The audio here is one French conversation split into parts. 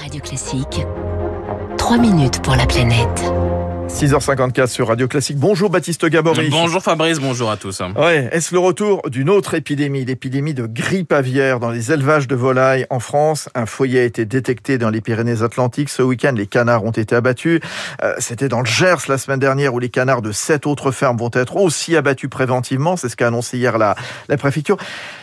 Radio Classique, 3 minutes pour la planète. 6h54 sur Radio Classique. Bonjour Baptiste Gabory. Bonjour Fabrice, bonjour à tous. Ouais, est-ce le retour d'une autre épidémie, l'épidémie de grippe aviaire dans les élevages de volailles en France? Un foyer a été détecté dans les Pyrénées-Atlantiques. Ce week-end, les canards ont été abattus. Euh, C'était dans le Gers la semaine dernière où les canards de sept autres fermes vont être aussi abattus préventivement. C'est ce qu'a annoncé hier la, la préfecture.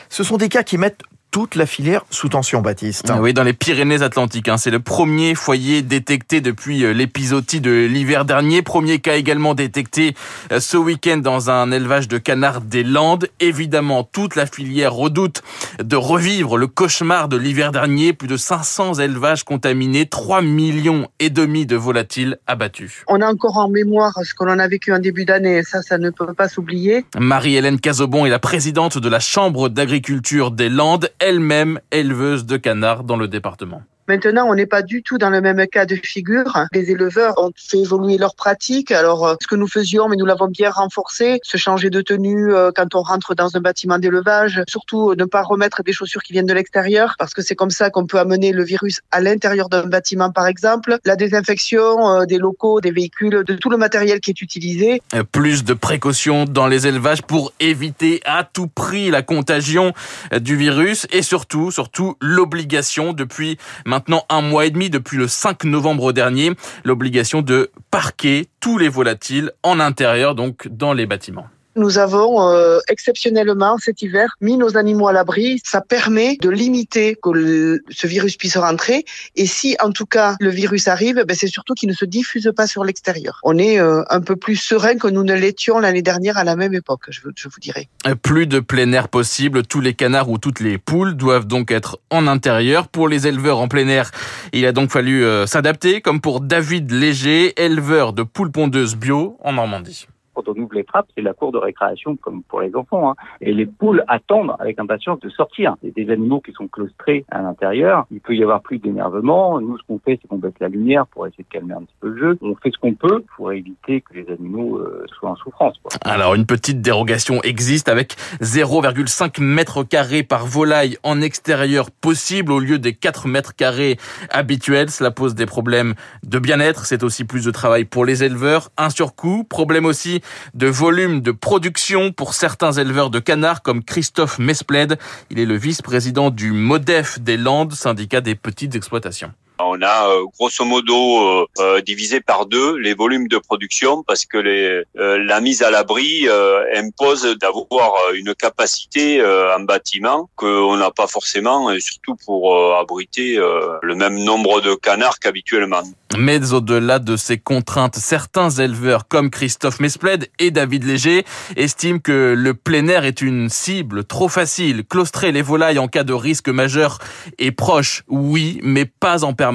Ce sont des cas qui mettent toute la filière sous tension, Baptiste. Oui, dans les Pyrénées-Atlantiques. Hein. C'est le premier foyer détecté depuis euh, l'épisodie de l'hiver dernier. Premier cas également détecté euh, ce week-end dans un élevage de canards des Landes. Évidemment, toute la filière redoute de revivre le cauchemar de l'hiver dernier. Plus de 500 élevages contaminés, 3 millions et demi de volatiles abattus. On a encore en mémoire ce que l'on a vécu en début d'année. Ça, ça ne peut pas s'oublier. Marie-Hélène Cazobon est la présidente de la Chambre d'agriculture des Landes elle-même éleveuse de canards dans le département. Maintenant, on n'est pas du tout dans le même cas de figure. Les éleveurs ont fait évoluer leurs pratiques. Alors, euh, ce que nous faisions, mais nous l'avons bien renforcé, se changer de tenue euh, quand on rentre dans un bâtiment d'élevage, surtout ne pas remettre des chaussures qui viennent de l'extérieur, parce que c'est comme ça qu'on peut amener le virus à l'intérieur d'un bâtiment, par exemple. La désinfection euh, des locaux, des véhicules, de tout le matériel qui est utilisé. Plus de précautions dans les élevages pour éviter à tout prix la contagion du virus et surtout, surtout l'obligation depuis maintenant un mois et demi, depuis le 5 novembre dernier, l'obligation de parquer tous les volatiles en intérieur, donc dans les bâtiments. Nous avons euh, exceptionnellement cet hiver mis nos animaux à l'abri. Ça permet de limiter que ce virus puisse rentrer. Et si en tout cas le virus arrive, ben, c'est surtout qu'il ne se diffuse pas sur l'extérieur. On est euh, un peu plus serein que nous ne l'étions l'année dernière à la même époque, je, vous dirais. Plus de plein air possible. Tous les canards ou toutes les poules doivent donc être en intérieur. Pour les éleveurs en plein air, il a donc fallu euh, s'adapter, comme pour David Léger, éleveur de poules pondeuses bio en Normandie quand on ouvre les trappes, c'est la cour de récréation comme pour les enfants. Hein. Et les poules attendent avec impatience de sortir. C'est des animaux qui sont claustrés à l'intérieur. Il peut y avoir plus d'énervement. Nous, ce qu'on fait, c'est qu'on baisse la lumière pour essayer de calmer un petit peu le jeu. On fait ce qu'on peut pour éviter que les animaux euh, soient en souffrance. Quoi. Alors, une petite dérogation existe avec 0,5 mètres carrés par volaille en extérieur possible au lieu des 4 mètres carrés habituels. Cela pose des problèmes de bien-être. C'est aussi plus de travail pour les éleveurs. Un surcoût. Problème aussi de volume de production pour certains éleveurs de canards comme Christophe Mespled. Il est le vice-président du MODEF des Landes, syndicat des petites exploitations. On a euh, grosso modo euh, euh, divisé par deux les volumes de production parce que la mise à l'abri impose d'avoir une capacité en bâtiment qu'on n'a pas forcément, et surtout pour abriter le même nombre de canards qu'habituellement. Mais au-delà de ces contraintes, certains éleveurs comme Christophe Mespled et David Léger estiment que le plein air est une cible trop facile. Claustrer les volailles en cas de risque majeur est proche, oui, mais pas en permanence,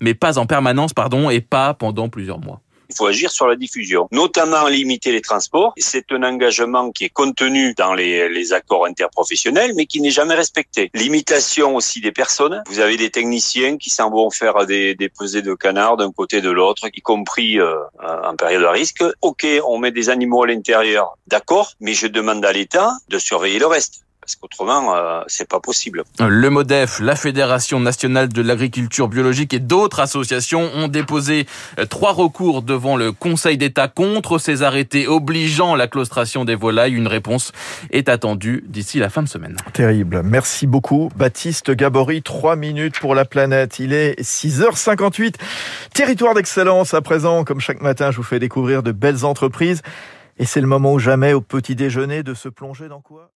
mais pas en permanence, pardon, et pas pendant plusieurs mois. Il faut agir sur la diffusion, notamment limiter les transports. C'est un engagement qui est contenu dans les, accords interprofessionnels, mais qui n'est jamais respecté. Limitation aussi des personnes. Vous avez des techniciens qui s'en vont faire des, pesées de canards d'un côté de l'autre, y compris euh, en période de risque. Ok, on met des animaux à l'intérieur, d'accord, mais je demande à l'État de surveiller le reste parce qu'autrement, euh, c'est pas possible. Le MODEF, la Fédération nationale de l'agriculture biologique et d'autres associations ont déposé euh, trois recours devant le Conseil d'État contre ces arrêtés obligeant la claustration des volailles. Une réponse est attendue d'ici la fin de semaine. Terrible. Merci beaucoup, Baptiste Gabory. Trois minutes pour la planète. Il est 6h58. Territoire d'excellence à présent. Comme chaque matin, je vous fais découvrir de belles entreprises. Et c'est le moment ou jamais au petit déjeuner de se plonger dans quoi?